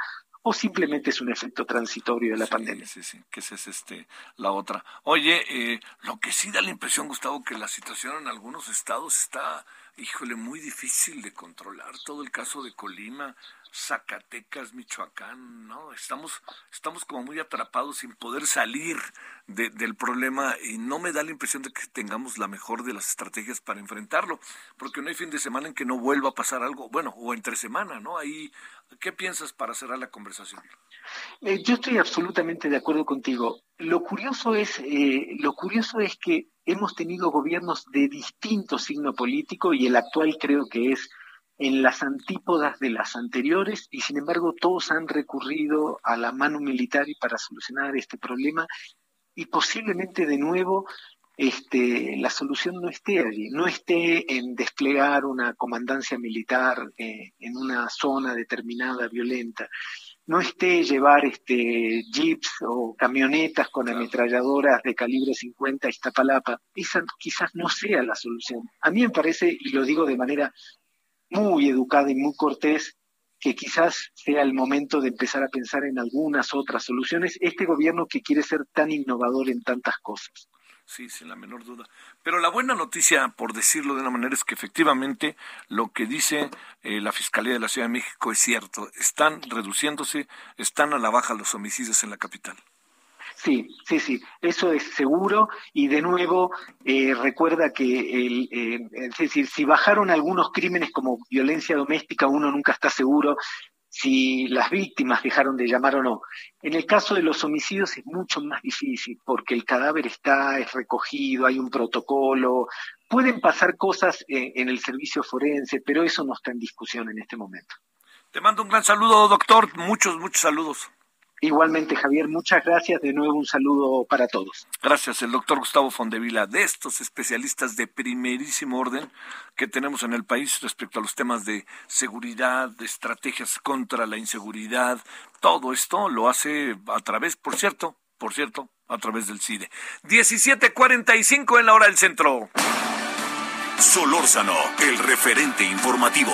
o simplemente es un efecto transitorio de la pandemia. Sí, sí, que esa es este, la otra. Oye, eh, lo que sí da la impresión, Gustavo, que la situación en algunos estados está, híjole, muy difícil de controlar. Todo el caso de Colima, Zacatecas, Michoacán, ¿no? Estamos, estamos como muy atrapados sin poder salir del problema y no me da la impresión de que tengamos la mejor de las estrategias para enfrentarlo, porque no hay fin de semana en que no vuelva a pasar algo, bueno, o entre semana, ¿no? Ahí, ¿qué piensas para cerrar la conversación? Eh, yo estoy absolutamente de acuerdo contigo. Lo curioso es, eh, lo curioso es que hemos tenido gobiernos de distinto signo político y el actual creo que es en las antípodas de las anteriores y sin embargo todos han recurrido a la mano militar y para solucionar este problema y posiblemente de nuevo este, la solución no esté allí, no esté en desplegar una comandancia militar eh, en una zona determinada violenta, no esté llevar este, jeeps o camionetas con ametralladoras de calibre 50 a Iztapalapa. Esa quizás no sea la solución. A mí me parece, y lo digo de manera muy educada y muy cortés, que quizás sea el momento de empezar a pensar en algunas otras soluciones, este gobierno que quiere ser tan innovador en tantas cosas. Sí, sin la menor duda. Pero la buena noticia, por decirlo de una manera, es que efectivamente lo que dice eh, la Fiscalía de la Ciudad de México es cierto. Están reduciéndose, están a la baja los homicidios en la capital. Sí, sí, sí, eso es seguro y de nuevo eh, recuerda que el, eh, es decir, si bajaron algunos crímenes como violencia doméstica, uno nunca está seguro si las víctimas dejaron de llamar o no. En el caso de los homicidios es mucho más difícil porque el cadáver está, es recogido, hay un protocolo, pueden pasar cosas en, en el servicio forense, pero eso no está en discusión en este momento. Te mando un gran saludo, doctor, muchos, muchos saludos. Igualmente, Javier, muchas gracias. De nuevo, un saludo para todos. Gracias, el doctor Gustavo Fondevila, de estos especialistas de primerísimo orden que tenemos en el país respecto a los temas de seguridad, de estrategias contra la inseguridad. Todo esto lo hace a través, por cierto, por cierto, a través del CIDE. 17:45 en la hora del centro. Solórzano, el referente informativo.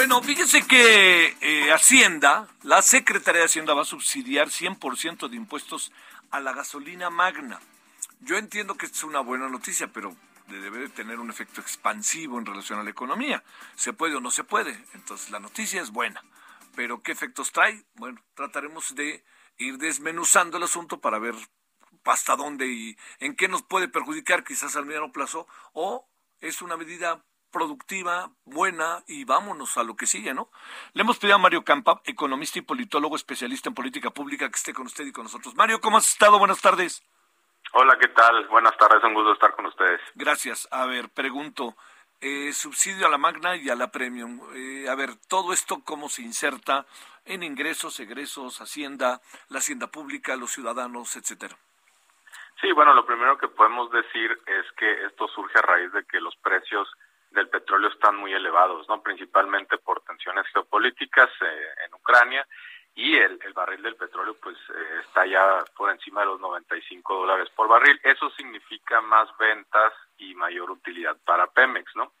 Bueno, fíjese que eh, Hacienda, la Secretaría de Hacienda va a subsidiar 100% de impuestos a la gasolina magna. Yo entiendo que es una buena noticia, pero debe de tener un efecto expansivo en relación a la economía. ¿Se puede o no se puede? Entonces la noticia es buena. Pero ¿qué efectos trae? Bueno, trataremos de ir desmenuzando el asunto para ver hasta dónde y en qué nos puede perjudicar quizás al mediano plazo o es una medida productiva, buena y vámonos a lo que sigue, ¿no? Le hemos pedido a Mario Campa, economista y politólogo especialista en política pública, que esté con usted y con nosotros. Mario, ¿cómo has estado? Buenas tardes. Hola, ¿qué tal? Buenas tardes, un gusto estar con ustedes. Gracias. A ver, pregunto, eh, subsidio a la Magna y a la Premium. Eh, a ver, todo esto cómo se inserta en ingresos, egresos, Hacienda, la Hacienda Pública, los ciudadanos, etcétera. Sí, bueno, lo primero que podemos decir es que esto surge a raíz de que los precios del petróleo están muy elevados, no principalmente por tensiones geopolíticas eh, en Ucrania y el, el, barril del petróleo pues eh, está ya por encima de los 95 dólares por barril. Eso significa más ventas y mayor utilidad para Pemex, ¿no?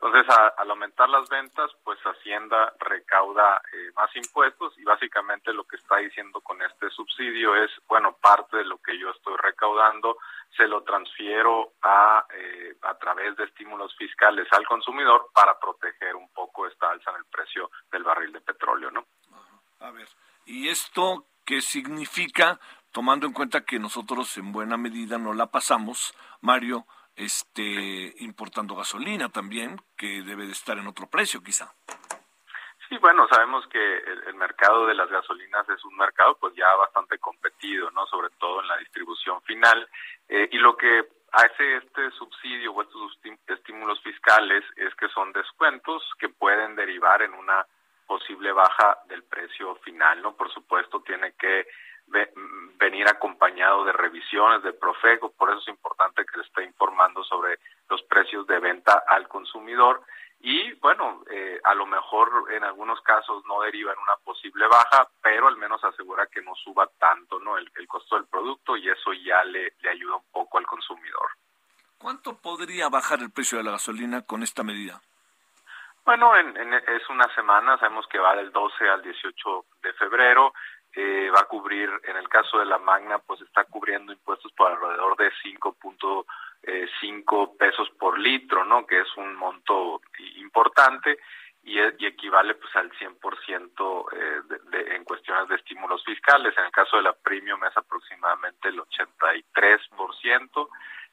Entonces, a, al aumentar las ventas, pues Hacienda recauda eh, más impuestos y básicamente lo que está diciendo con este subsidio es, bueno, parte de lo que yo estoy recaudando se lo transfiero a, eh, a través de estímulos fiscales al consumidor para proteger un poco esta alza en el precio del barril de petróleo, ¿no? A ver, ¿Y esto qué significa, tomando en cuenta que nosotros en buena medida no la pasamos, Mario, este, importando gasolina también, que debe de estar en otro precio quizá? Sí, bueno, sabemos que el, mercado de las gasolinas es un mercado pues ya bastante competido, ¿no? Sobre todo en la distribución final. Eh, y lo que hace este subsidio o estos estímulos fiscales es que son descuentos que pueden derivar en una posible baja del precio final, ¿no? Por supuesto, tiene que venir acompañado de revisiones de Profeco, por eso es importante que se esté informando sobre los precios de venta al consumidor y bueno, eh, a lo mejor en algunos casos no deriva en una posible baja, pero al menos asegura que no suba tanto ¿no? el, costo del producto y eso ya le, le ayuda un poco al consumidor. ¿Cuánto podría bajar el precio de la gasolina con esta medida? Bueno, en, es una semana, sabemos que va del 12 al 18 de febrero, eh, va a cubrir, en el caso de la Magna, pues está cubriendo impuestos por alrededor de 5.5 eh, pesos por litro, ¿no? Que es un monto importante y, y equivale pues al 100% eh, de, en cuestiones de estímulos fiscales. En el caso de la Premium es aproximadamente el 83%.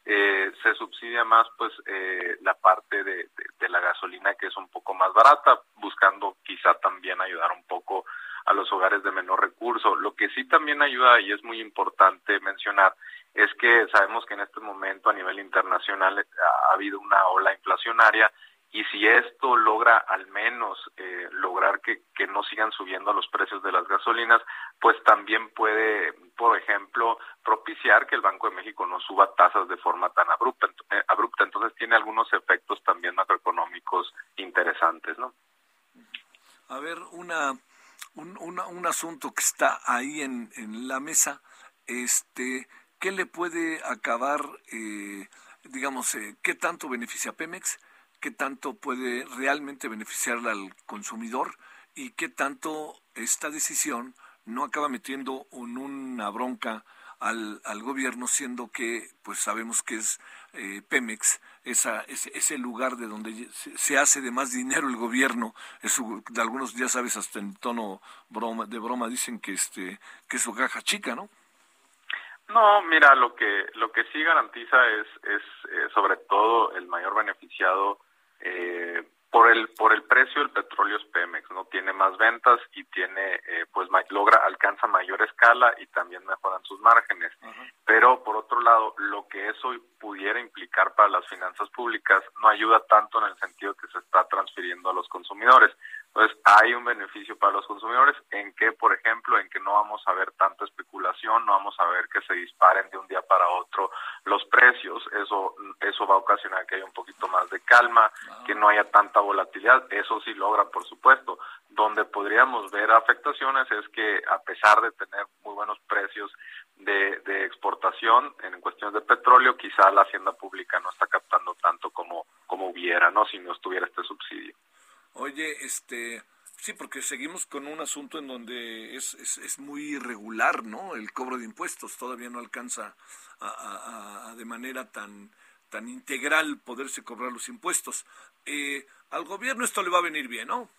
Eh, se subsidia más pues eh, la parte de, de, la gasolina que es un poco más barata, buscando quizá también ayudar un poco a los hogares de menor recurso. Lo que sí también ayuda y es muy importante mencionar es que sabemos que en este momento a nivel internacional ha habido una ola inflacionaria y si esto logra al menos eh, lograr que, que, no sigan subiendo los precios de las gasolinas, pues también puede, por ejemplo, propiciar que el Banco de México no suba tasas de forma tan abrupta. Eh, abrupta. Entonces tiene algunos efectos también macroeconómicos interesantes, ¿no? A ver, una, un, un asunto que está ahí en, en la mesa, este, ¿qué le puede acabar, eh, digamos, eh, qué tanto beneficia a Pemex? qué tanto puede realmente beneficiar al consumidor y qué tanto esta decisión no acaba metiendo en una bronca al, al gobierno, siendo que pues sabemos que es eh, Pemex, esa, ese, ese, lugar de donde se, hace de más dinero el gobierno, es de algunos ya sabes hasta en tono broma, de broma dicen que este que es su caja chica, ¿no? No, mira, lo que lo que sí garantiza es es eh, sobre todo el mayor beneficiado eh, por el por el precio del petróleo es Pemex, no tiene más ventas y tiene eh, pues logra alcanza mayor escala y también mejoran sus márgenes. Pero por otro lado, lo que eso pudiera implicar para las finanzas públicas no ayuda tanto en el sentido que se está transfiriendo a los consumidores. Entonces, hay un beneficio para los consumidores en que, por ejemplo, en que no vamos a ver tanta especulación, no vamos a ver que se disparen de un día para otro los precios. Eso, eso va a ocasionar que haya un poquito más de calma, que no haya tanta volatilidad. Eso sí logra, por supuesto. Donde podríamos ver afectaciones es que, a pesar de tener muy buenos precios de, de exportación en cuestiones de petróleo, quizá la hacienda pública no está captando tanto como, como hubiera, ¿no? Si no estuviera este subsidio. Oye, este, sí, porque seguimos con un asunto en donde es, es, es muy irregular, ¿no? El cobro de impuestos todavía no alcanza a, de manera tan, tan integral poderse cobrar los impuestos. Eh, al gobierno esto le va a venir bien, ¿no?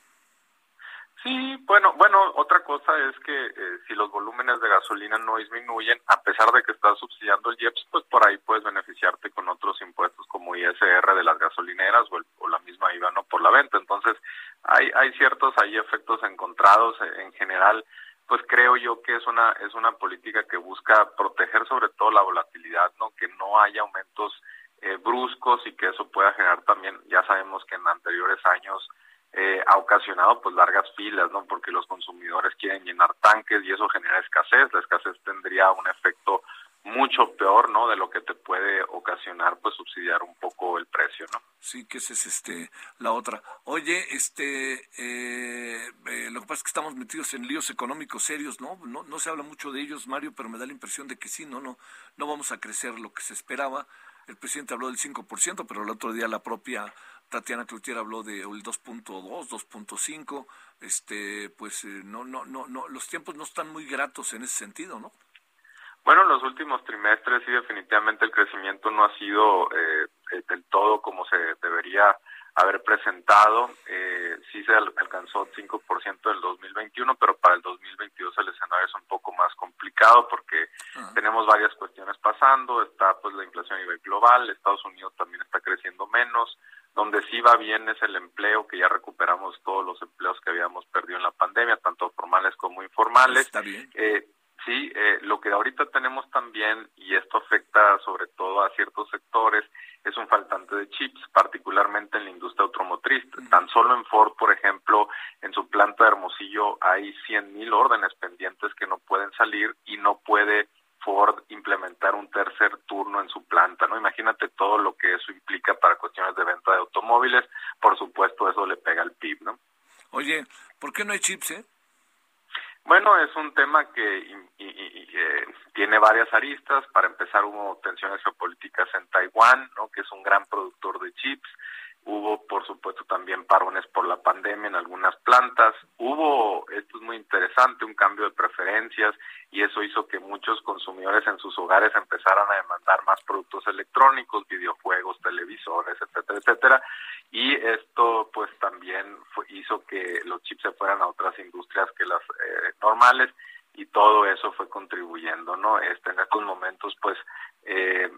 Sí, bueno, bueno, otra cosa es que eh, si los volúmenes de gasolina no disminuyen, a pesar de que estás subsidiando el IEPS, pues por ahí puedes beneficiarte con otros impuestos como ISR de las gasolineras o, el, o la misma IVA, ¿no? Por la venta. Entonces, hay, hay ciertos, hay efectos encontrados eh, en general pues creo yo que es una es una política que busca proteger sobre todo la volatilidad, ¿no? Que no haya aumentos eh, bruscos y que eso pueda generar también, ya sabemos que en anteriores años eh, ha ocasionado pues largas filas, ¿no? Porque los consumidores quieren llenar tanques y eso genera escasez. La escasez tendría un efecto mucho peor, ¿no? De lo que te puede ocasionar, pues subsidiar un poco el precio, ¿no? Sí, que esa es este la otra. Oye, este, eh, eh, lo que pasa es que estamos metidos en líos económicos serios, ¿no? ¿no? No se habla mucho de ellos, Mario, pero me da la impresión de que sí, no, no, no vamos a crecer lo que se esperaba. El presidente habló del 5%, pero el otro día la propia Tatiana Cloutier habló de el 2.2, 2.5, este, pues eh, no, no, no, no, los tiempos no están muy gratos en ese sentido, ¿no? Bueno, en los últimos trimestres sí definitivamente el crecimiento no ha sido eh, del todo como se debería haber presentado. Eh, sí se alcanzó 5% del 2021, pero para el 2022 el escenario es un poco más complicado porque tenemos varias cuestiones pasando. Está pues la inflación a nivel global, Estados Unidos también está creciendo menos. Donde sí va bien es el empleo, que ya recuperamos todos los empleos que habíamos perdido en la pandemia, tanto formales como informales. Está bien. Eh, sí, eh, lo que ahorita tenemos también, y esto afecta sobre todo a ciertos sectores, es un faltante de chips, particularmente en la industria automotriz. Tan solo en Ford, por ejemplo, en su planta de Hermosillo hay 100.000 órdenes pendientes que no pueden salir y no puede Ford implementar un tercer turno en su planta, ¿no? Imagínate todo lo que eso implica para cuestiones de venta de automóviles, por supuesto eso le pega al PIB, ¿no? Oye, ¿por qué no chips, eh? Bueno, es un tema que tiene varias aristas. Para empezar, hubo tensiones geopolíticas en Taiwán, ¿no? que es un gran productor de chips. Hubo, por supuesto, también parones por la pandemia en algunas plantas. Hubo, esto es muy interesante, un cambio de preferencias y eso hizo que muchos consumidores en sus hogares empezaran a demandar más productos electrónicos, videojuegos, televisores, etcétera, etcétera. Y esto, pues, también hizo que los chips se fueran a otras industrias que las eh, normales y todo eso fue contribuyendo, ¿no? Este, en estos momentos, pues, eh,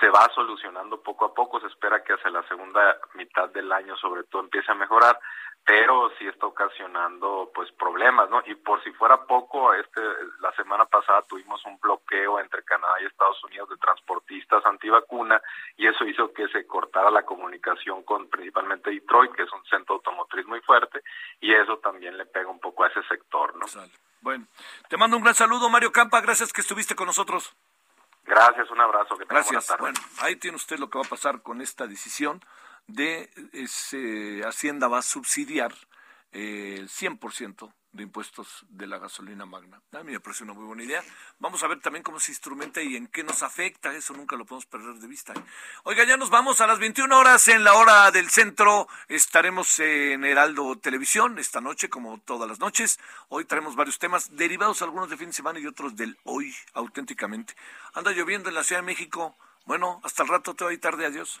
se va solucionando poco a poco, se espera que hacia la segunda mitad del año sobre todo empiece a mejorar, pero sí está ocasionando pues problemas, ¿no? Y por si fuera poco, este la semana pasada tuvimos un bloqueo entre Canadá y Estados Unidos de transportistas antivacuna y eso hizo que se cortara la comunicación con principalmente Detroit, que es un centro automotriz muy fuerte, y eso también le pega un poco a ese sector, ¿no? Bueno, te mando un gran saludo, Mario Campa, gracias que estuviste con nosotros. Gracias, un abrazo. Que Gracias. Bueno, ahí tiene usted lo que va a pasar con esta decisión de ese, Hacienda va a subsidiar el 100% de impuestos de la gasolina magna. A mí me parece una muy buena idea. Vamos a ver también cómo se instrumenta y en qué nos afecta. Eso nunca lo podemos perder de vista. ¿eh? Oiga, ya nos vamos a las 21 horas en la hora del centro. Estaremos en Heraldo Televisión esta noche, como todas las noches. Hoy traemos varios temas, derivados algunos de fin de semana y otros del hoy, auténticamente. Anda lloviendo en la Ciudad de México. Bueno, hasta el rato, te voy tarde. Adiós.